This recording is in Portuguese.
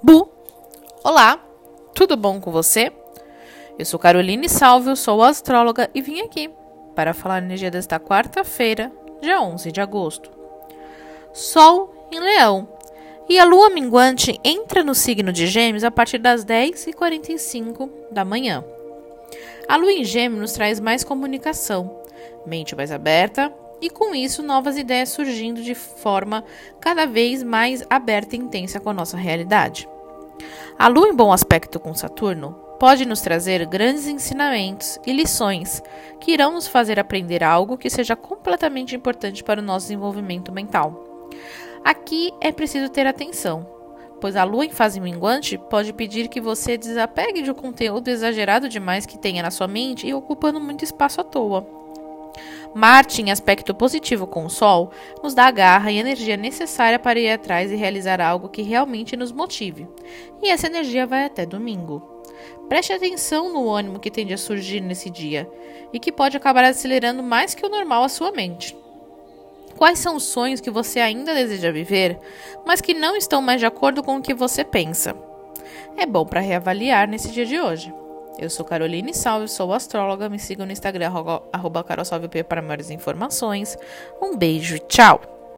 Bu! Olá, tudo bom com você? Eu sou Caroline Salvio, sou astróloga e vim aqui para falar a energia desta quarta-feira, dia 11 de agosto. Sol em Leão e a lua minguante entra no signo de Gêmeos a partir das 10h45 da manhã. A lua em Gêmeos traz mais comunicação, mente mais aberta e com isso novas ideias surgindo de forma cada vez mais aberta e intensa com a nossa realidade. A Lua em bom aspecto com Saturno pode nos trazer grandes ensinamentos e lições que irão nos fazer aprender algo que seja completamente importante para o nosso desenvolvimento mental. Aqui é preciso ter atenção, pois a lua em fase minguante pode pedir que você desapegue de um conteúdo exagerado demais que tenha na sua mente e ocupando muito espaço à toa. Marte, em aspecto positivo com o Sol, nos dá a garra e energia necessária para ir atrás e realizar algo que realmente nos motive. E essa energia vai até domingo. Preste atenção no ânimo que tende a surgir nesse dia e que pode acabar acelerando mais que o normal a sua mente. Quais são os sonhos que você ainda deseja viver, mas que não estão mais de acordo com o que você pensa? É bom para reavaliar nesse dia de hoje. Eu sou Caroline Salve, sou astróloga. Me sigam no Instagram, arroba para maiores informações. Um beijo tchau!